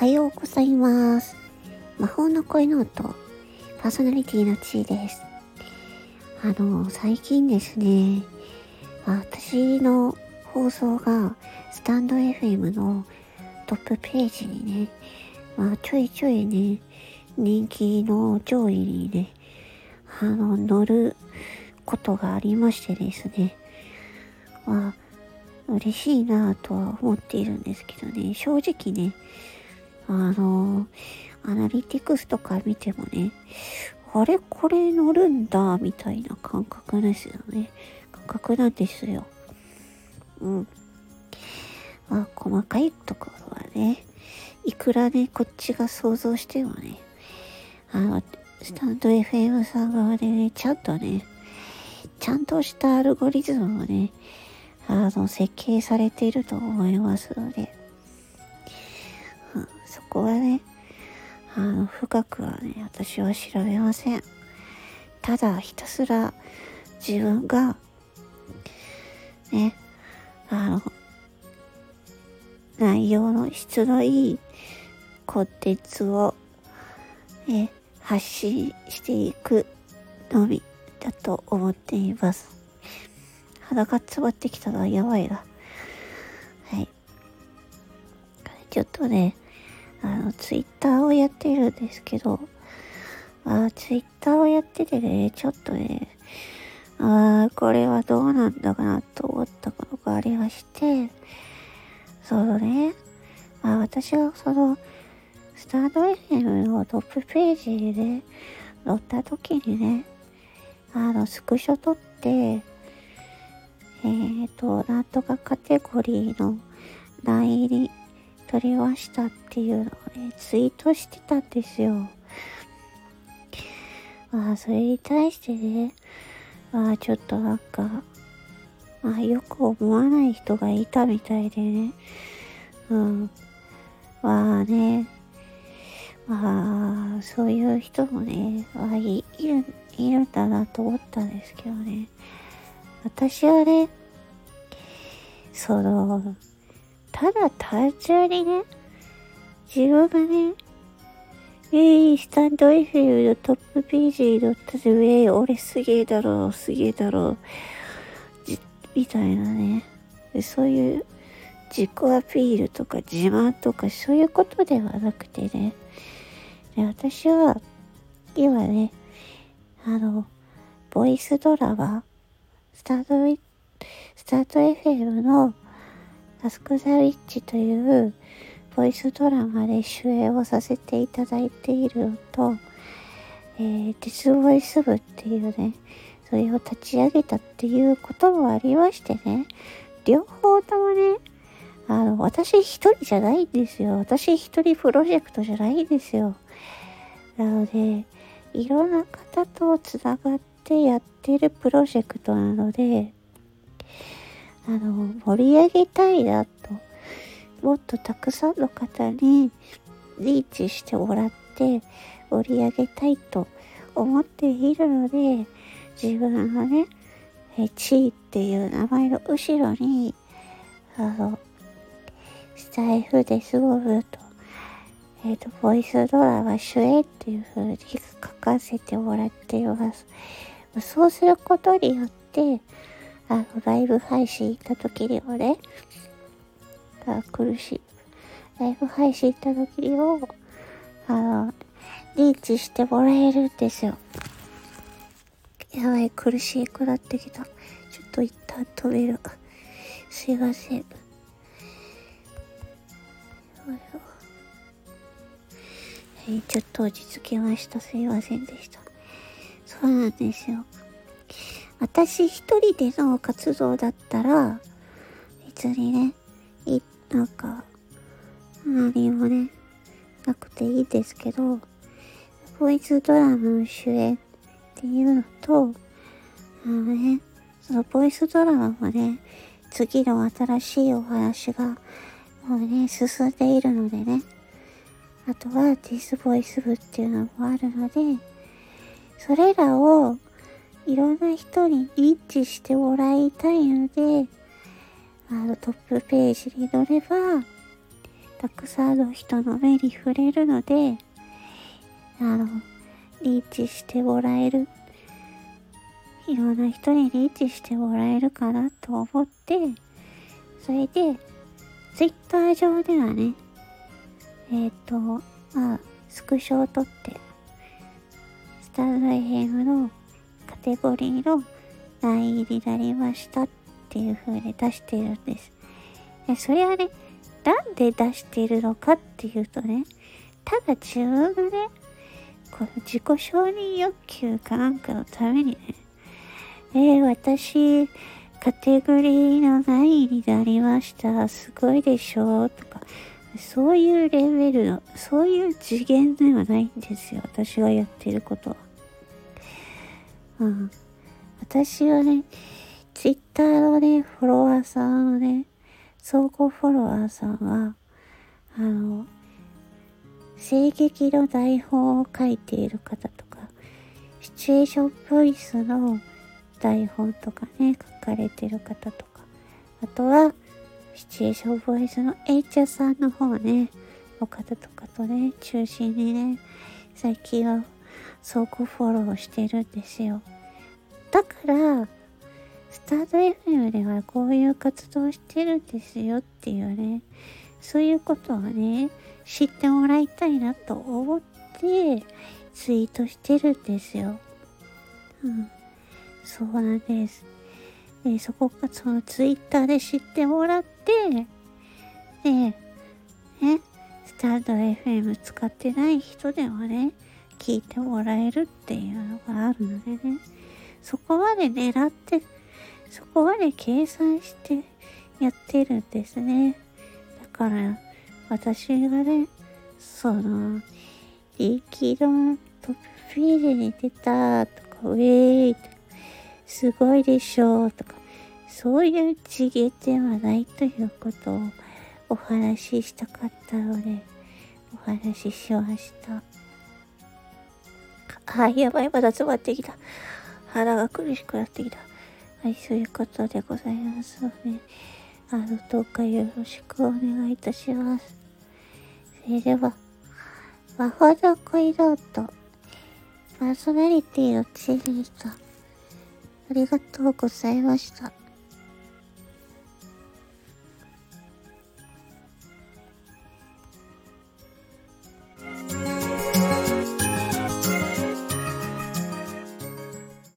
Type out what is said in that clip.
はようございます。魔法の声の音、パーソナリティのちーです。あの、最近ですね、私の放送がスタンド FM のトップページにね、まあ、ちょいちょいね、人気の上位にね、あの、乗ることがありましてですね、まあ、嬉しいなぁとは思っているんですけどね、正直ね、あの、アナリティクスとか見てもね、あれこれ乗るんだ、みたいな感覚ですよね。感覚なんですよ。うん。まあ、細かいところはね、いくらね、こっちが想像してもね、あの、スタンド FM さん側でね、ちゃんとね、ちゃんとしたアルゴリズムをね、あの、設計されていると思いますので、そこはね、あの、深くはね、私は調べません。ただ、ひたすら自分が、ね、あの、内容の質のいいコンテンツを、ね、発信していくのみだと思っています。鼻が詰まってきたのはやばいな。はい。ちょっとね、あの、ツイッターをやってるんですけど、あツイッターをやっててね、ちょっとね、あこれはどうなんだかなと思ったことがありまして、そのね、まあ私はその、スタンド FM のトップページにね、載った時にね、あの、スクショ撮って、えーと、なんとかカテゴリーの内に取りましたっていうのをね、ツイートしてたんですよ。まあ、それに対してね、まあ、ちょっとなんか、まあ、よく思わない人がいたみたいでね、うん。まあね、まあ、そういう人もね、まあ、いいる、いるんだなと思ったんですけどね。私はね、その、ただ単純にね、自分がね、えー、スタンド FM のトップページに載ったで、えー、俺すげえだろう、すげえだろ、じみたいなね。そういう自己アピールとか自慢とかそういうことではなくてね。で私は、今ね、あの、ボイスドラマ、スタンドウィスタート FM のアスク・ザ・ウィッチというボイスドラマで主演をさせていただいているのと、えー、デスボイス部っていうね、それを立ち上げたっていうこともありましてね、両方ともね、あの、私一人じゃないんですよ。私一人プロジェクトじゃないんですよ。なので、いろんな方とつながってやってるプロジェクトなので、あの、盛り上げたいなと、もっとたくさんの方にリーチしてもらって盛り上げたいと思っているので、自分がね、えチーっていう名前の後ろに、あの、スタイフですごくと、えっ、と、ボイスドラマ主演っていう風に書かせてもらっています。そうすることによって、あの、ライブ配信行った時にもね、あ苦しい。ライブ配信行った時にも、あの、リーチしてもらえるんですよ。やばい、苦しくなってきた。ちょっと一旦止める。すいません。よいしょはい、ちょっと落ち着きました。すいませんでした。そうなんですよ。私一人での活動だったら、別にね、い、なんか、何もね、なくていいですけど、ボイスドラマの主演っていうのと、あのね、そのボイスドラマもね、次の新しいお話が、もうね、進んでいるのでね、あとはディスボイス部っていうのもあるので、それらをいろんな人にリーチしてもらいたいので、あのトップページに載れば、たくさんの人の目に触れるので、あの、リーチしてもらえる。いろんな人にリーチしてもらえるかなと思って、それで、ツイッター上ではね、えっ、ー、と、まあ、スクショを撮って、スタンド FM のテゴリーの何位になりましたっていう風に出してるんです。でそれはね、なんで出しているのかっていうとね、ただ自分がね、この自己承認欲求かなんかのためにね、えー、私、カテゴリーの何位になりました。すごいでしょうとか、そういうレベルの、そういう次元ではないんですよ。私がやってることは。うん。私はね、ツイッターのね、フォロワーさんのね、総合フォロワーさんは、あの、声劇の台本を書いている方とか、シチュエーションボイスの台本とかね、書かれてる方とか、あとは、シチュエーションボイスのエイチャさんの方ね、お方とかとね、中心にね、最近は相互フォローしてるんですよ。だから、スタート FM ではこういう活動してるんですよっていうね、そういうことをね、知ってもらいたいなと思ってツイートしてるんですよ。うん。そうなんです。で、そこがそのツイッターで知ってもらって、で、ね、スタンド FM 使ってない人でもね、聞いてもらえるっていうのがあるのでね、そこまで狙って、そこまで計算してやってるんですね。だから、私がね、その、人気のトップフィールに出たとか、ウェーイとか、すごいでしょうとか、そういう次元ではないということをお話ししたかったので、お話ししました。あ、やばい、まだ詰まってきた。腹が苦しくなってきた。はい、そういうことでございますので、あの、どうかよろしくお願いいたします。それでは、魔法の恋ロート、パーソナリティのチェリーと、ありがとうございました。